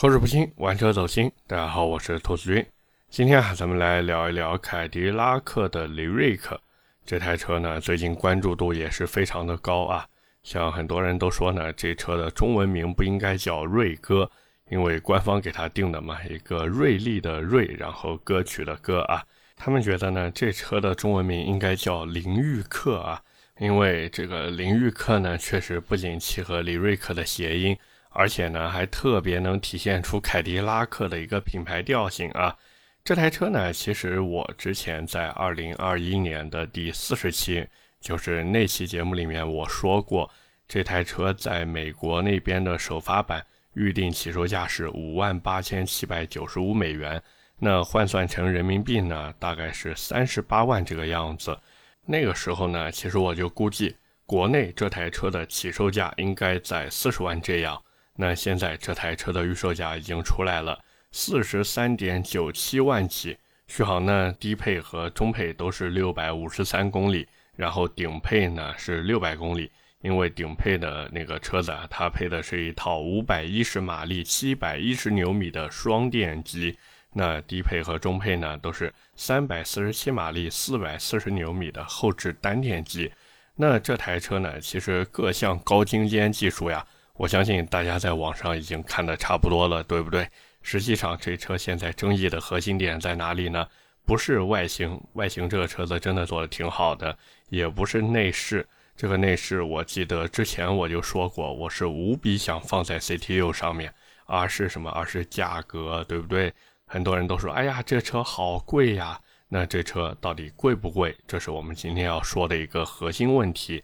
口齿不清，玩车走心。大家好，我是兔子君。今天啊，咱们来聊一聊凯迪拉克的雷瑞克这台车呢，最近关注度也是非常的高啊。像很多人都说呢，这车的中文名不应该叫瑞歌，因为官方给它定的嘛，一个锐利的锐，然后歌曲的歌啊。他们觉得呢，这车的中文名应该叫林玉克啊，因为这个林玉克呢，确实不仅契合李瑞克的谐音。而且呢，还特别能体现出凯迪拉克的一个品牌调性啊！这台车呢，其实我之前在二零二一年的第四十期，就是那期节目里面我说过，这台车在美国那边的首发版预定起售价是五万八千七百九十五美元，那换算成人民币呢，大概是三十八万这个样子。那个时候呢，其实我就估计国内这台车的起售价应该在四十万这样。那现在这台车的预售价已经出来了，四十三点九七万起，续航呢低配和中配都是六百五十三公里，然后顶配呢是六百公里。因为顶配的那个车子啊，它配的是一套五百一十马力、七百一十牛米的双电机，那低配和中配呢都是三百四十七马力、四百四十牛米的后置单电机。那这台车呢，其实各项高精尖技术呀。我相信大家在网上已经看的差不多了，对不对？实际上，这车现在争议的核心点在哪里呢？不是外形，外形这个车子真的做的挺好的；也不是内饰，这个内饰我记得之前我就说过，我是无比想放在 CTU 上面。而是什么？而是价格，对不对？很多人都说，哎呀，这车好贵呀。那这车到底贵不贵？这是我们今天要说的一个核心问题。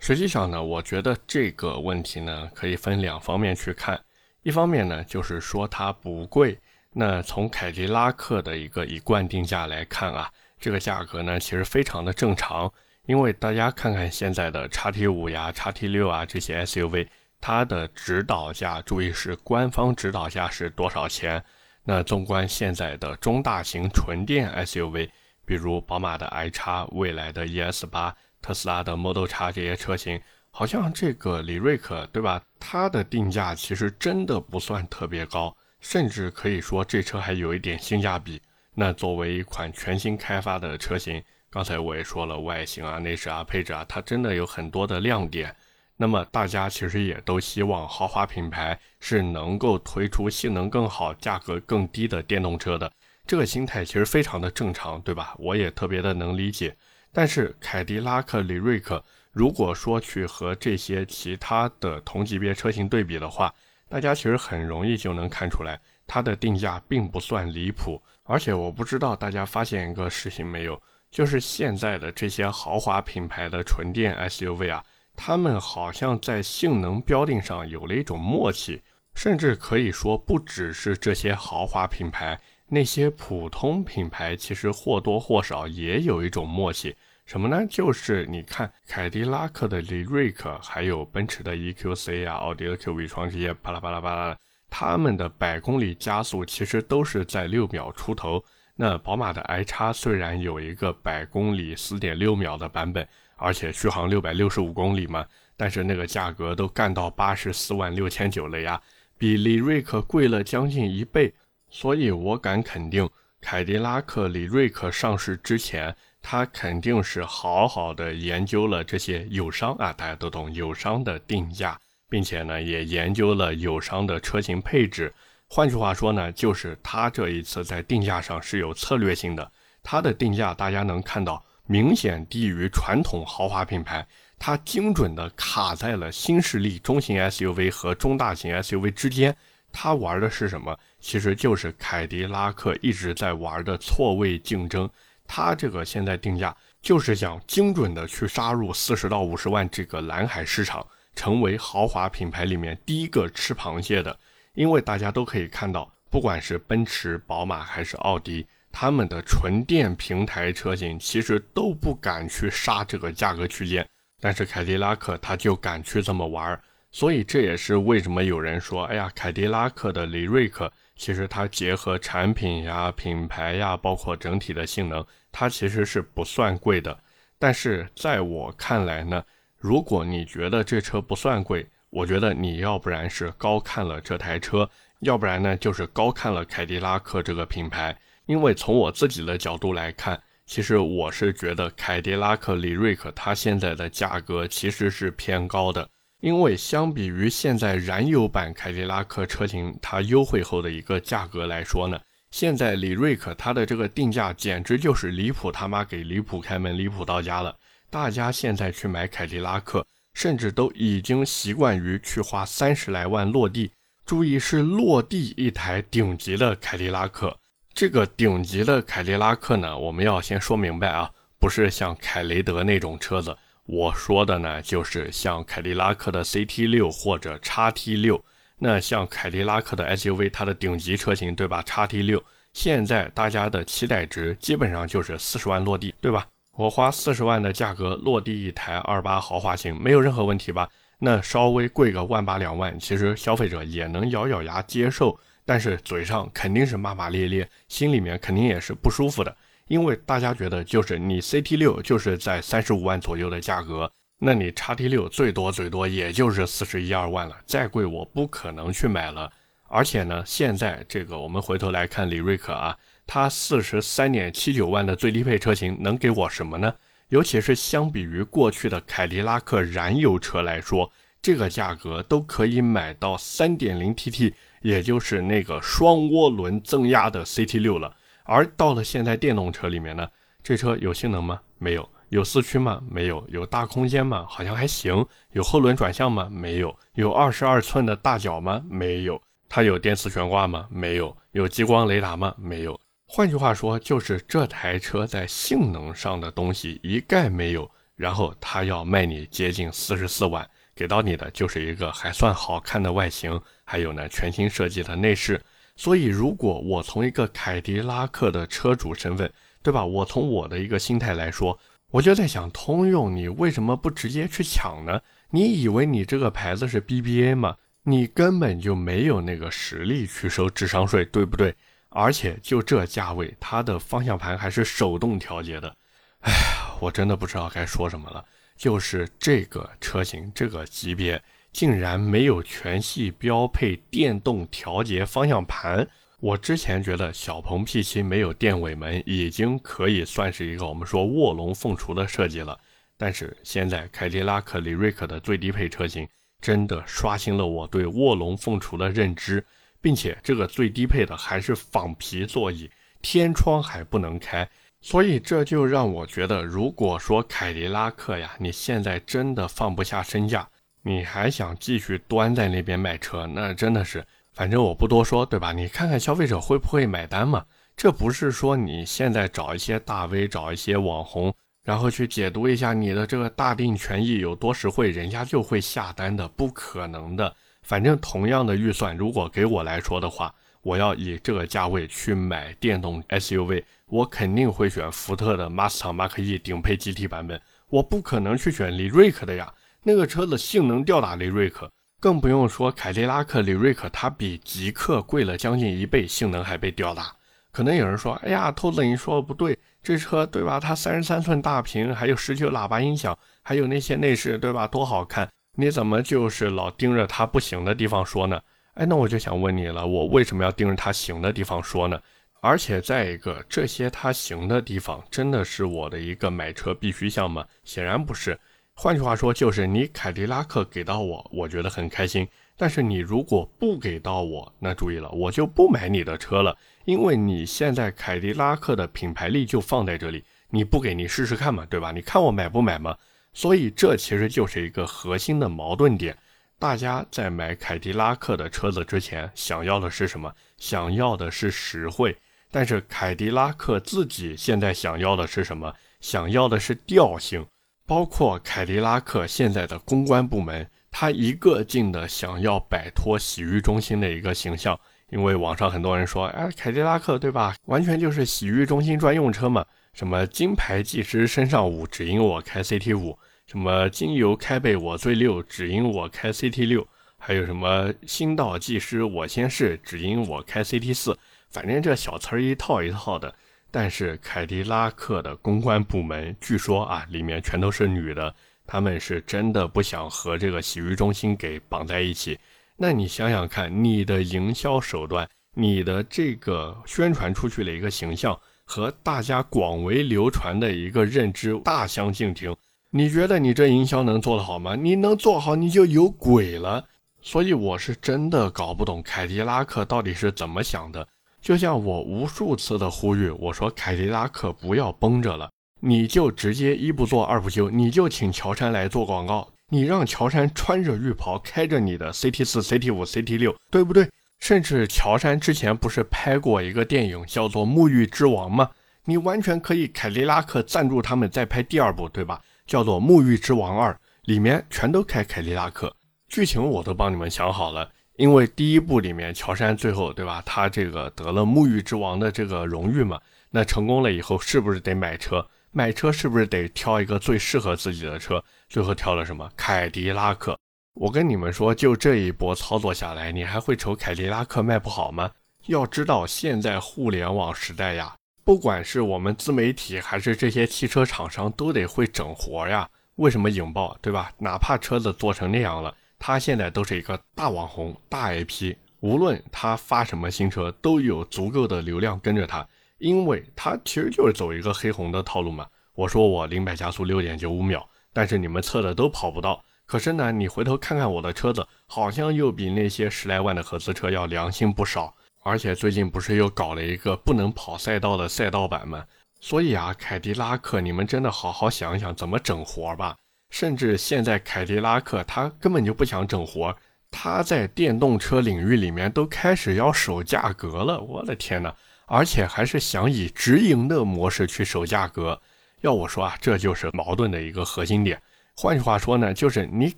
实际上呢，我觉得这个问题呢，可以分两方面去看。一方面呢，就是说它不贵。那从凯迪拉克的一个一贯定价来看啊，这个价格呢，其实非常的正常。因为大家看看现在的叉 T 五呀、叉 T 六啊这些 SUV，它的指导价，注意是官方指导价是多少钱？那纵观现在的中大型纯电 SUV，比如宝马的 i 叉、蔚来的 ES 八。特斯拉的 Model X 这些车型，好像这个李瑞克，对吧？它的定价其实真的不算特别高，甚至可以说这车还有一点性价比。那作为一款全新开发的车型，刚才我也说了，外形啊、内饰啊、配置啊，它真的有很多的亮点。那么大家其实也都希望豪华品牌是能够推出性能更好、价格更低的电动车的，这个心态其实非常的正常，对吧？我也特别的能理解。但是凯迪拉克李瑞克，如果说去和这些其他的同级别车型对比的话，大家其实很容易就能看出来，它的定价并不算离谱。而且我不知道大家发现一个事情没有，就是现在的这些豪华品牌的纯电 SUV 啊，他们好像在性能标定上有了一种默契，甚至可以说不只是这些豪华品牌。那些普通品牌其实或多或少也有一种默契，什么呢？就是你看凯迪拉克的李瑞克，还有奔驰的 EQC 啊、奥迪的 Q 创这些巴拉巴拉巴拉，他们的百公里加速其实都是在六秒出头。那宝马的 i 叉虽然有一个百公里四点六秒的版本，而且续航六百六十五公里嘛，但是那个价格都干到八十四万六千九了呀，比李瑞克贵了将近一倍。所以，我敢肯定，凯迪拉克李瑞克上市之前，他肯定是好好的研究了这些友商啊，大家都懂友商的定价，并且呢，也研究了友商的车型配置。换句话说呢，就是他这一次在定价上是有策略性的。他的定价大家能看到，明显低于传统豪华品牌，它精准的卡在了新势力中型 SUV 和中大型 SUV 之间。他玩的是什么？其实就是凯迪拉克一直在玩的错位竞争。他这个现在定价就是想精准的去杀入四十到五十万这个蓝海市场，成为豪华品牌里面第一个吃螃蟹的。因为大家都可以看到，不管是奔驰、宝马还是奥迪，他们的纯电平台车型其实都不敢去杀这个价格区间，但是凯迪拉克他就敢去这么玩。所以这也是为什么有人说，哎呀，凯迪拉克的李瑞克其实它结合产品呀、品牌呀，包括整体的性能，它其实是不算贵的。但是在我看来呢，如果你觉得这车不算贵，我觉得你要不然是高看了这台车，要不然呢就是高看了凯迪拉克这个品牌。因为从我自己的角度来看，其实我是觉得凯迪拉克李瑞克它现在的价格其实是偏高的。因为相比于现在燃油版凯迪拉克车型它优惠后的一个价格来说呢，现在李瑞克它的这个定价简直就是离谱他妈给离谱开门，离谱到家了。大家现在去买凯迪拉克，甚至都已经习惯于去花三十来万落地。注意是落地一台顶级的凯迪拉克。这个顶级的凯迪拉克呢，我们要先说明白啊，不是像凯雷德那种车子。我说的呢，就是像凯迪拉克的 CT 六或者 x T 六。那像凯迪拉克的 SUV，它的顶级车型，对吧？x T 六，现在大家的期待值基本上就是四十万落地，对吧？我花四十万的价格落地一台二八豪华型，没有任何问题吧？那稍微贵个万八两万，其实消费者也能咬咬牙接受。但是嘴上肯定是骂骂咧咧，心里面肯定也是不舒服的，因为大家觉得就是你 CT 六就是在三十五万左右的价格，那你叉 T 六最多最多也就是四十一二万了，再贵我不可能去买了。而且呢，现在这个我们回头来看李瑞克啊，它四十三点七九万的最低配车型能给我什么呢？尤其是相比于过去的凯迪拉克燃油车来说，这个价格都可以买到三点零 TT。也就是那个双涡轮增压的 CT 六了，而到了现在电动车里面呢，这车有性能吗？没有。有四驱吗？没有。有大空间吗？好像还行。有后轮转向吗？没有。有二十二寸的大脚吗？没有。它有电磁悬挂吗？没有。有激光雷达吗？没有。换句话说，就是这台车在性能上的东西一概没有，然后它要卖你接近四十四万。给到你的就是一个还算好看的外形，还有呢全新设计的内饰。所以，如果我从一个凯迪拉克的车主身份，对吧？我从我的一个心态来说，我就在想，通用你为什么不直接去抢呢？你以为你这个牌子是 BBA 吗？你根本就没有那个实力去收智商税，对不对？而且就这价位，它的方向盘还是手动调节的。哎呀，我真的不知道该说什么了。就是这个车型这个级别竟然没有全系标配电动调节方向盘。我之前觉得小鹏 P7 没有电尾门已经可以算是一个我们说卧龙凤雏的设计了，但是现在凯迪拉克李瑞克的最低配车型真的刷新了我对卧龙凤雏的认知，并且这个最低配的还是仿皮座椅，天窗还不能开。所以这就让我觉得，如果说凯迪拉克呀，你现在真的放不下身价，你还想继续端在那边卖车，那真的是，反正我不多说，对吧？你看看消费者会不会买单嘛？这不是说你现在找一些大 V，找一些网红，然后去解读一下你的这个大定权益有多实惠，人家就会下单的，不可能的。反正同样的预算，如果给我来说的话。我要以这个价位去买电动 SUV，我肯定会选福特的 Mustang Mach E 顶配 GT 版本，我不可能去选李瑞克的呀。那个车子性能吊打雷瑞克，更不用说凯迪拉克雷瑞克，它比极客贵了将近一倍，性能还被吊打。可能有人说，哎呀，兔子你说的不对，这车对吧？它三十三寸大屏，还有十九喇叭音响，还有那些内饰对吧？多好看，你怎么就是老盯着它不行的地方说呢？哎，那我就想问你了，我为什么要盯着它行的地方说呢？而且再一个，这些它行的地方真的是我的一个买车必须项吗？显然不是。换句话说，就是你凯迪拉克给到我，我觉得很开心。但是你如果不给到我，那注意了，我就不买你的车了，因为你现在凯迪拉克的品牌力就放在这里，你不给你试试看嘛，对吧？你看我买不买嘛？所以这其实就是一个核心的矛盾点。大家在买凯迪拉克的车子之前，想要的是什么？想要的是实惠。但是凯迪拉克自己现在想要的是什么？想要的是调性。包括凯迪拉克现在的公关部门，他一个劲的想要摆脱洗浴中心的一个形象。因为网上很多人说，哎，凯迪拉克对吧？完全就是洗浴中心专用车嘛。什么金牌技师身上五，只因我开 CT 五。什么精油开背我最溜，只因我开 CT 六；还有什么新道技师我先试，只因我开 CT 四。反正这小词儿一套一套的。但是凯迪拉克的公关部门据说啊，里面全都是女的，他们是真的不想和这个洗浴中心给绑在一起。那你想想看，你的营销手段，你的这个宣传出去的一个形象，和大家广为流传的一个认知大相径庭。你觉得你这营销能做得好吗？你能做好，你就有鬼了。所以我是真的搞不懂凯迪拉克到底是怎么想的。就像我无数次的呼吁，我说凯迪拉克不要绷着了，你就直接一不做二不休，你就请乔杉来做广告，你让乔杉穿着浴袍，开着你的 CT 四、CT 五、CT 六，对不对？甚至乔杉之前不是拍过一个电影叫做《沐浴之王》吗？你完全可以凯迪拉克赞助他们再拍第二部，对吧？叫做《沐浴之王二》，里面全都开凯迪拉克，剧情我都帮你们想好了。因为第一部里面乔杉最后对吧，他这个得了沐浴之王的这个荣誉嘛，那成功了以后是不是得买车？买车是不是得挑一个最适合自己的车？最后挑了什么？凯迪拉克。我跟你们说，就这一波操作下来，你还会愁凯迪拉克卖不好吗？要知道现在互联网时代呀。不管是我们自媒体还是这些汽车厂商，都得会整活呀。为什么引爆，对吧？哪怕车子做成那样了，他现在都是一个大网红、大 IP，无论他发什么新车，都有足够的流量跟着他，因为他其实就是走一个黑红的套路嘛。我说我零百加速六点九五秒，但是你们测的都跑不到。可是呢，你回头看看我的车子，好像又比那些十来万的合资车要良心不少。而且最近不是又搞了一个不能跑赛道的赛道版吗？所以啊，凯迪拉克，你们真的好好想想怎么整活吧。甚至现在凯迪拉克他根本就不想整活，他在电动车领域里面都开始要守价格了。我的天哪！而且还是想以直营的模式去守价格。要我说啊，这就是矛盾的一个核心点。换句话说呢，就是你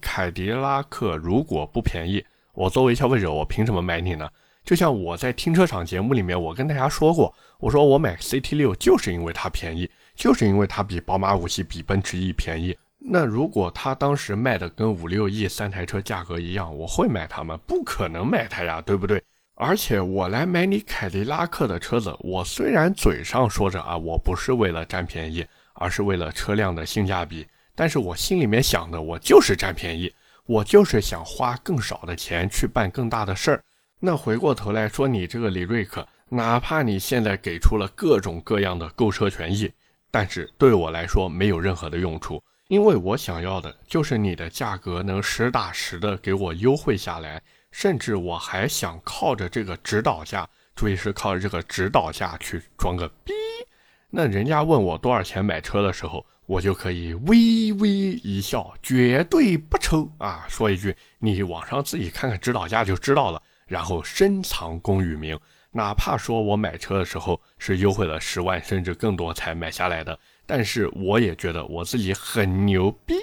凯迪拉克如果不便宜，我作为消费者，我凭什么买你呢？就像我在停车场节目里面，我跟大家说过，我说我买 CT 六就是因为它便宜，就是因为它比宝马五系、比奔驰 E 便宜。那如果他当时卖的跟五六亿三台车价格一样，我会买它吗？不可能买它呀，对不对？而且我来买你凯迪拉克的车子，我虽然嘴上说着啊，我不是为了占便宜，而是为了车辆的性价比，但是我心里面想的，我就是占便宜，我就是想花更少的钱去办更大的事儿。那回过头来说，你这个李瑞克，哪怕你现在给出了各种各样的购车权益，但是对我来说没有任何的用处，因为我想要的就是你的价格能实打实的给我优惠下来，甚至我还想靠着这个指导价，注意是靠着这个指导价去装个逼。那人家问我多少钱买车的时候，我就可以微微一笑，绝对不抽啊，说一句你网上自己看看指导价就知道了。然后深藏功与名，哪怕说我买车的时候是优惠了十万甚至更多才买下来的，但是我也觉得我自己很牛逼。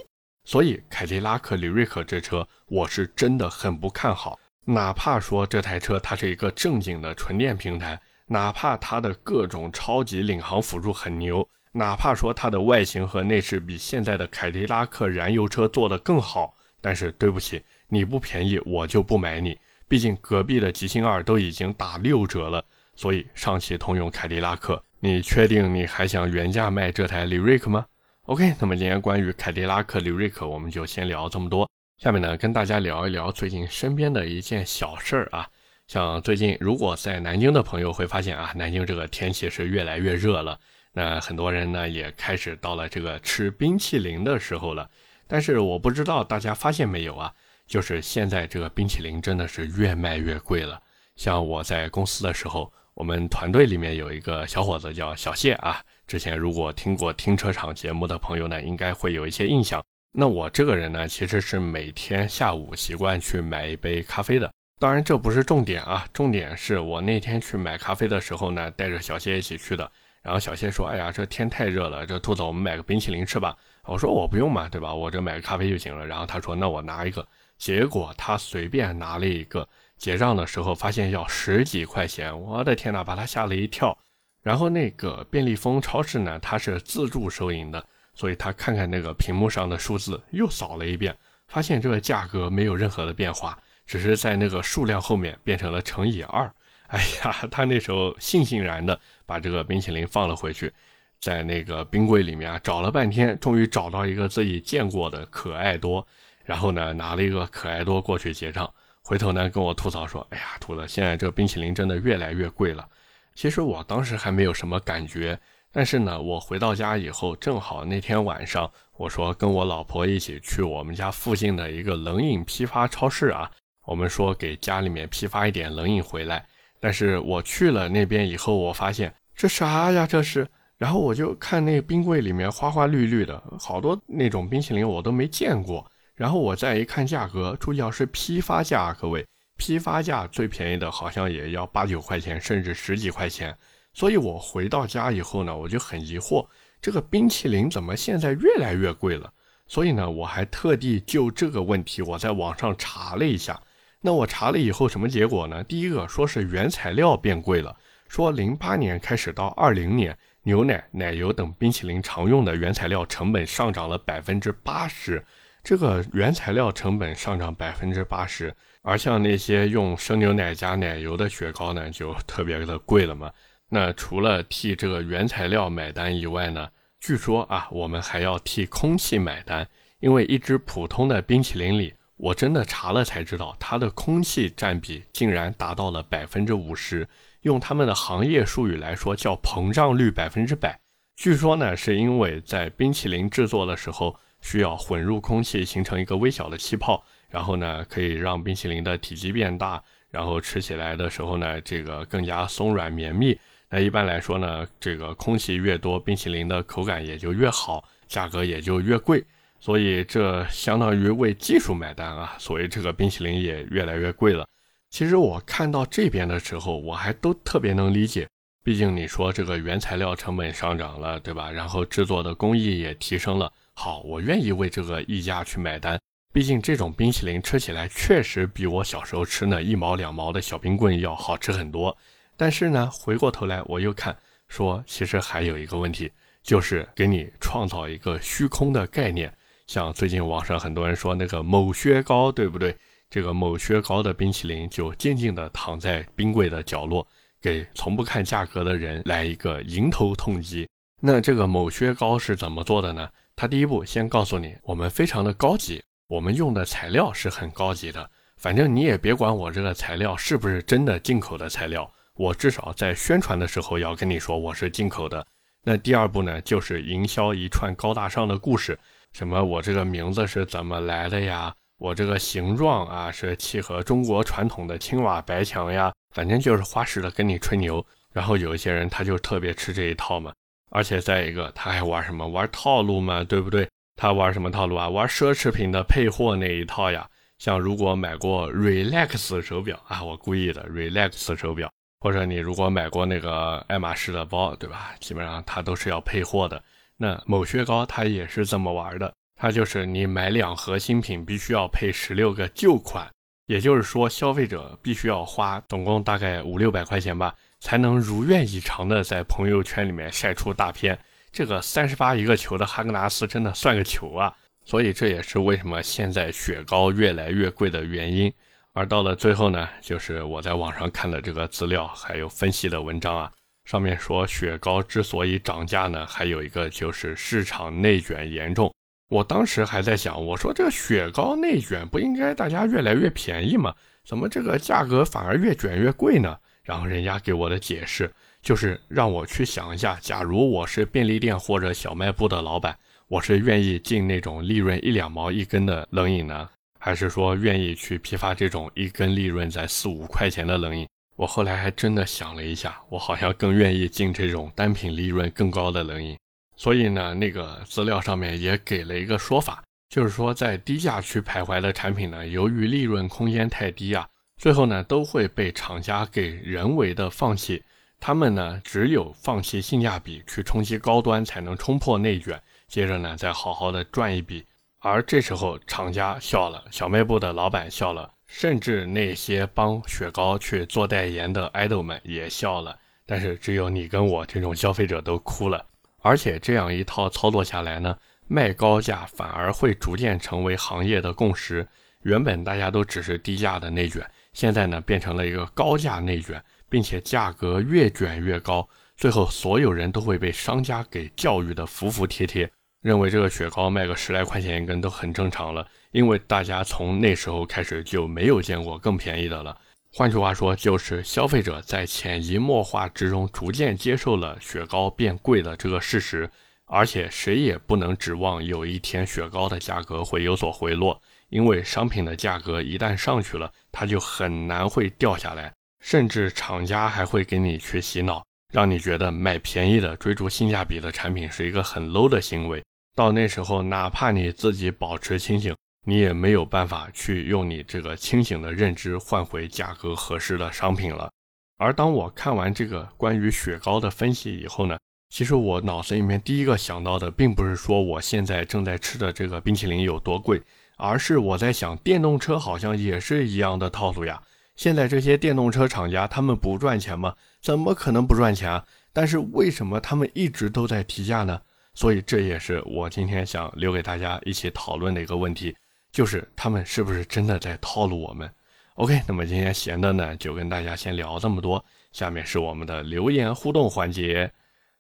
所以凯迪拉克李瑞克这车我是真的很不看好。哪怕说这台车它是一个正经的纯电平台，哪怕它的各种超级领航辅助很牛，哪怕说它的外形和内饰比现在的凯迪拉克燃油车做得更好，但是对不起，你不便宜我就不买你。毕竟隔壁的极星二都已经打六折了，所以上汽通用凯迪拉克，你确定你还想原价卖这台李瑞克吗？OK，那么今天关于凯迪拉克李瑞克，我们就先聊这么多。下面呢，跟大家聊一聊最近身边的一件小事儿啊。像最近如果在南京的朋友会发现啊，南京这个天气是越来越热了，那很多人呢也开始到了这个吃冰淇淋的时候了。但是我不知道大家发现没有啊？就是现在这个冰淇淋真的是越卖越贵了。像我在公司的时候，我们团队里面有一个小伙子叫小谢啊。之前如果听过停车场节目的朋友呢，应该会有一些印象。那我这个人呢，其实是每天下午习惯去买一杯咖啡的。当然这不是重点啊，重点是我那天去买咖啡的时候呢，带着小谢一起去的。然后小谢说：“哎呀，这天太热了，这兔子我们买个冰淇淋吃吧。”我说：“我不用嘛，对吧？我这买个咖啡就行了。”然后他说：“那我拿一个。”结果他随便拿了一个，结账的时候发现要十几块钱，我的天呐，把他吓了一跳。然后那个便利蜂超市呢，它是自助收银的，所以他看看那个屏幕上的数字，又扫了一遍，发现这个价格没有任何的变化，只是在那个数量后面变成了乘以二。哎呀，他那时候悻悻然的把这个冰淇淋放了回去，在那个冰柜里面啊找了半天，终于找到一个自己见过的可爱多。然后呢，拿了一个可爱多过去结账，回头呢跟我吐槽说：“哎呀，兔子，现在这个冰淇淋真的越来越贵了。”其实我当时还没有什么感觉，但是呢，我回到家以后，正好那天晚上，我说跟我老婆一起去我们家附近的一个冷饮批发超市啊，我们说给家里面批发一点冷饮回来。但是我去了那边以后，我发现这啥呀？这是。然后我就看那个冰柜里面花花绿绿的，好多那种冰淇淋我都没见过。然后我再一看价格，注意啊是批发价，各位，批发价最便宜的好像也要八九块钱，甚至十几块钱。所以我回到家以后呢，我就很疑惑，这个冰淇淋怎么现在越来越贵了？所以呢，我还特地就这个问题，我在网上查了一下。那我查了以后什么结果呢？第一个说是原材料变贵了，说零八年开始到二零年。牛奶、奶油等冰淇淋常用的原材料成本上涨了百分之八十，这个原材料成本上涨百分之八十，而像那些用生牛奶加奶油的雪糕呢，就特别的贵了嘛。那除了替这个原材料买单以外呢，据说啊，我们还要替空气买单，因为一只普通的冰淇淋里，我真的查了才知道，它的空气占比竟然达到了百分之五十。用他们的行业术语来说，叫膨胀率百分之百。据说呢，是因为在冰淇淋制作的时候需要混入空气，形成一个微小的气泡，然后呢可以让冰淇淋的体积变大，然后吃起来的时候呢，这个更加松软绵密。那一般来说呢，这个空气越多，冰淇淋的口感也就越好，价格也就越贵。所以这相当于为技术买单啊，所以这个冰淇淋也越来越贵了。其实我看到这边的时候，我还都特别能理解。毕竟你说这个原材料成本上涨了，对吧？然后制作的工艺也提升了。好，我愿意为这个溢价去买单。毕竟这种冰淇淋吃起来确实比我小时候吃那一毛两毛的小冰棍要好吃很多。但是呢，回过头来我又看，说其实还有一个问题，就是给你创造一个虚空的概念。像最近网上很多人说那个某雪糕，对不对？这个某雪糕的冰淇淋就静静地躺在冰柜的角落，给从不看价格的人来一个迎头痛击。那这个某雪糕是怎么做的呢？他第一步先告诉你，我们非常的高级，我们用的材料是很高级的。反正你也别管我这个材料是不是真的进口的材料，我至少在宣传的时候要跟你说我是进口的。那第二步呢，就是营销一串高大上的故事，什么我这个名字是怎么来的呀？我这个形状啊，是契合中国传统的青瓦白墙呀，反正就是花式的跟你吹牛。然后有一些人他就特别吃这一套嘛，而且再一个他还玩什么玩套路嘛，对不对？他玩什么套路啊？玩奢侈品的配货那一套呀。像如果买过 Relax 手表啊，我故意的 Relax 手表，或者你如果买过那个爱马仕的包，对吧？基本上它都是要配货的。那某雪糕它也是这么玩的。它就是你买两盒新品，必须要配十六个旧款，也就是说，消费者必须要花总共大概五六百块钱吧，才能如愿以偿的在朋友圈里面晒出大片。这个三十八一个球的哈根达斯真的算个球啊！所以这也是为什么现在雪糕越来越贵的原因。而到了最后呢，就是我在网上看的这个资料还有分析的文章啊，上面说雪糕之所以涨价呢，还有一个就是市场内卷严重。我当时还在想，我说这雪糕内卷不应该大家越来越便宜吗？怎么这个价格反而越卷越贵呢？然后人家给我的解释就是让我去想一下，假如我是便利店或者小卖部的老板，我是愿意进那种利润一两毛一根的冷饮呢，还是说愿意去批发这种一根利润在四五块钱的冷饮？我后来还真的想了一下，我好像更愿意进这种单品利润更高的冷饮。所以呢，那个资料上面也给了一个说法，就是说在低价区徘徊的产品呢，由于利润空间太低啊，最后呢都会被厂家给人为的放弃。他们呢只有放弃性价比去冲击高端，才能冲破内卷，接着呢再好好的赚一笔。而这时候厂家笑了，小卖部的老板笑了，甚至那些帮雪糕去做代言的爱豆们也笑了。但是只有你跟我这种消费者都哭了。而且这样一套操作下来呢，卖高价反而会逐渐成为行业的共识。原本大家都只是低价的内卷，现在呢变成了一个高价内卷，并且价格越卷越高，最后所有人都会被商家给教育的服服帖帖。认为这个雪糕卖个十来块钱一根都很正常了，因为大家从那时候开始就没有见过更便宜的了。换句话说，就是消费者在潜移默化之中逐渐接受了雪糕变贵的这个事实，而且谁也不能指望有一天雪糕的价格会有所回落，因为商品的价格一旦上去了，它就很难会掉下来，甚至厂家还会给你去洗脑。让你觉得买便宜的、追逐性价比的产品是一个很 low 的行为。到那时候，哪怕你自己保持清醒，你也没有办法去用你这个清醒的认知换回价格合适的商品了。而当我看完这个关于雪糕的分析以后呢，其实我脑子里面第一个想到的，并不是说我现在正在吃的这个冰淇淋有多贵，而是我在想，电动车好像也是一样的套路呀。现在这些电动车厂家，他们不赚钱吗？怎么可能不赚钱啊？但是为什么他们一直都在提价呢？所以这也是我今天想留给大家一起讨论的一个问题，就是他们是不是真的在套路我们？OK，那么今天闲的呢，就跟大家先聊这么多。下面是我们的留言互动环节。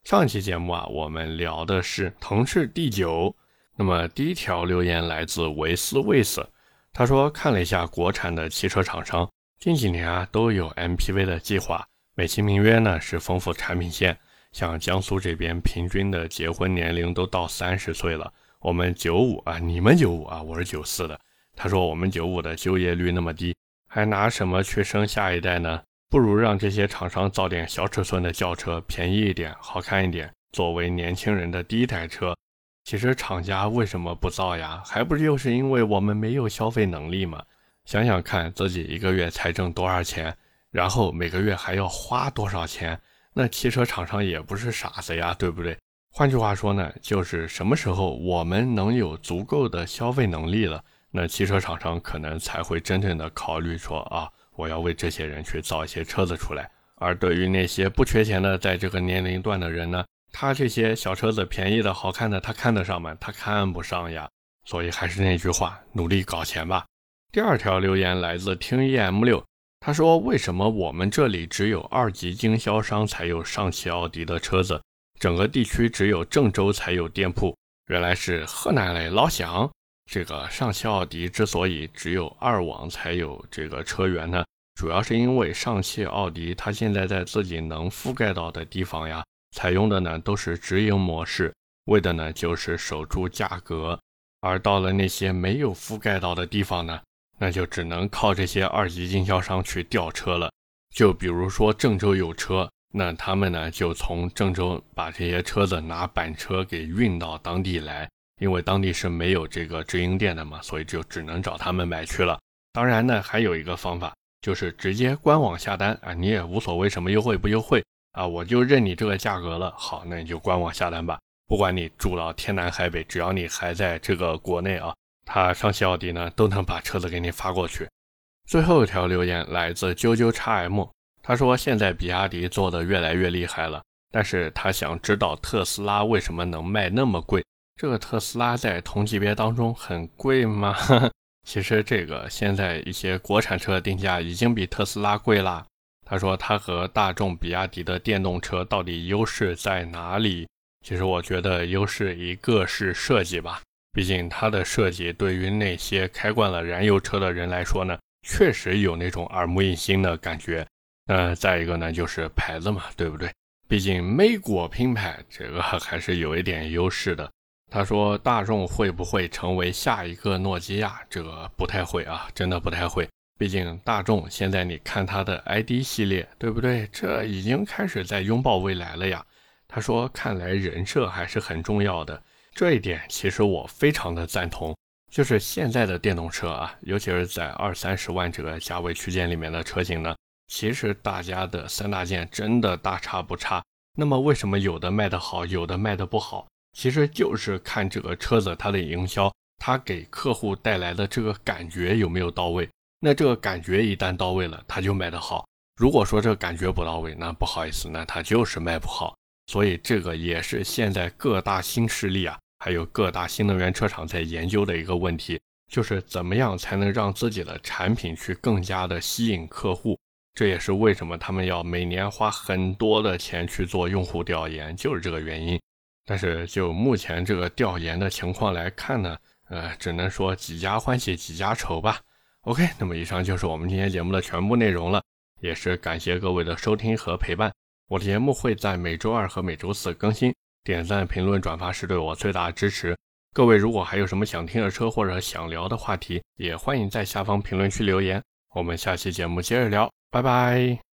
上期节目啊，我们聊的是腾势第九。那么第一条留言来自维斯卫斯，他说看了一下国产的汽车厂商。近几年啊，都有 MPV 的计划，美其名曰呢是丰富产品线。像江苏这边平均的结婚年龄都到三十岁了，我们九五啊，你们九五啊，我是九四的。他说我们九五的就业率那么低，还拿什么去生下一代呢？不如让这些厂商造点小尺寸的轿车，便宜一点，好看一点，作为年轻人的第一台车。其实厂家为什么不造呀？还不就是因为我们没有消费能力吗？想想看自己一个月才挣多少钱，然后每个月还要花多少钱，那汽车厂商也不是傻子呀，对不对？换句话说呢，就是什么时候我们能有足够的消费能力了，那汽车厂商可能才会真正的考虑说啊，我要为这些人去造一些车子出来。而对于那些不缺钱的，在这个年龄段的人呢，他这些小车子便宜的好看的，他看得上吗？他看不上呀。所以还是那句话，努力搞钱吧。第二条留言来自听 em 六，他说：“为什么我们这里只有二级经销商才有上汽奥迪的车子，整个地区只有郑州才有店铺？原来是河南的老乡。这个上汽奥迪之所以只有二网才有这个车源呢，主要是因为上汽奥迪它现在在自己能覆盖到的地方呀，采用的呢都是直营模式，为的呢就是守住价格，而到了那些没有覆盖到的地方呢。”那就只能靠这些二级经销商去调车了。就比如说郑州有车，那他们呢就从郑州把这些车子拿板车给运到当地来，因为当地是没有这个直营店的嘛，所以就只能找他们买去了。当然呢，还有一个方法就是直接官网下单啊，你也无所谓什么优惠不优惠啊，我就认你这个价格了。好，那你就官网下单吧，不管你住到天南海北，只要你还在这个国内啊。他上汽奥迪呢都能把车子给你发过去。最后一条留言来自啾啾叉 M，他说现在比亚迪做的越来越厉害了，但是他想知道特斯拉为什么能卖那么贵？这个特斯拉在同级别当中很贵吗？其实这个现在一些国产车定价已经比特斯拉贵啦。他说他和大众、比亚迪的电动车到底优势在哪里？其实我觉得优势一个是设计吧。毕竟它的设计对于那些开惯了燃油车的人来说呢，确实有那种耳目一新的感觉。那再一个呢，就是牌子嘛，对不对？毕竟美国品牌这个还是有一点优势的。他说大众会不会成为下一个诺基亚？这个不太会啊，真的不太会。毕竟大众现在你看它的 ID 系列，对不对？这已经开始在拥抱未来了呀。他说，看来人设还是很重要的。这一点其实我非常的赞同，就是现在的电动车啊，尤其是在二三十万这个价位区间里面的车型呢，其实大家的三大件真的大差不差。那么为什么有的卖得好，有的卖得不好？其实就是看这个车子它的营销，它给客户带来的这个感觉有没有到位。那这个感觉一旦到位了，它就卖得好。如果说这个感觉不到位，那不好意思，那它就是卖不好。所以这个也是现在各大新势力啊，还有各大新能源车厂在研究的一个问题，就是怎么样才能让自己的产品去更加的吸引客户。这也是为什么他们要每年花很多的钱去做用户调研，就是这个原因。但是就目前这个调研的情况来看呢，呃，只能说几家欢喜几家愁吧。OK，那么以上就是我们今天节目的全部内容了，也是感谢各位的收听和陪伴。我的节目会在每周二和每周四更新，点赞、评论、转发是对我最大的支持。各位如果还有什么想听的车或者想聊的话题，也欢迎在下方评论区留言。我们下期节目接着聊，拜拜。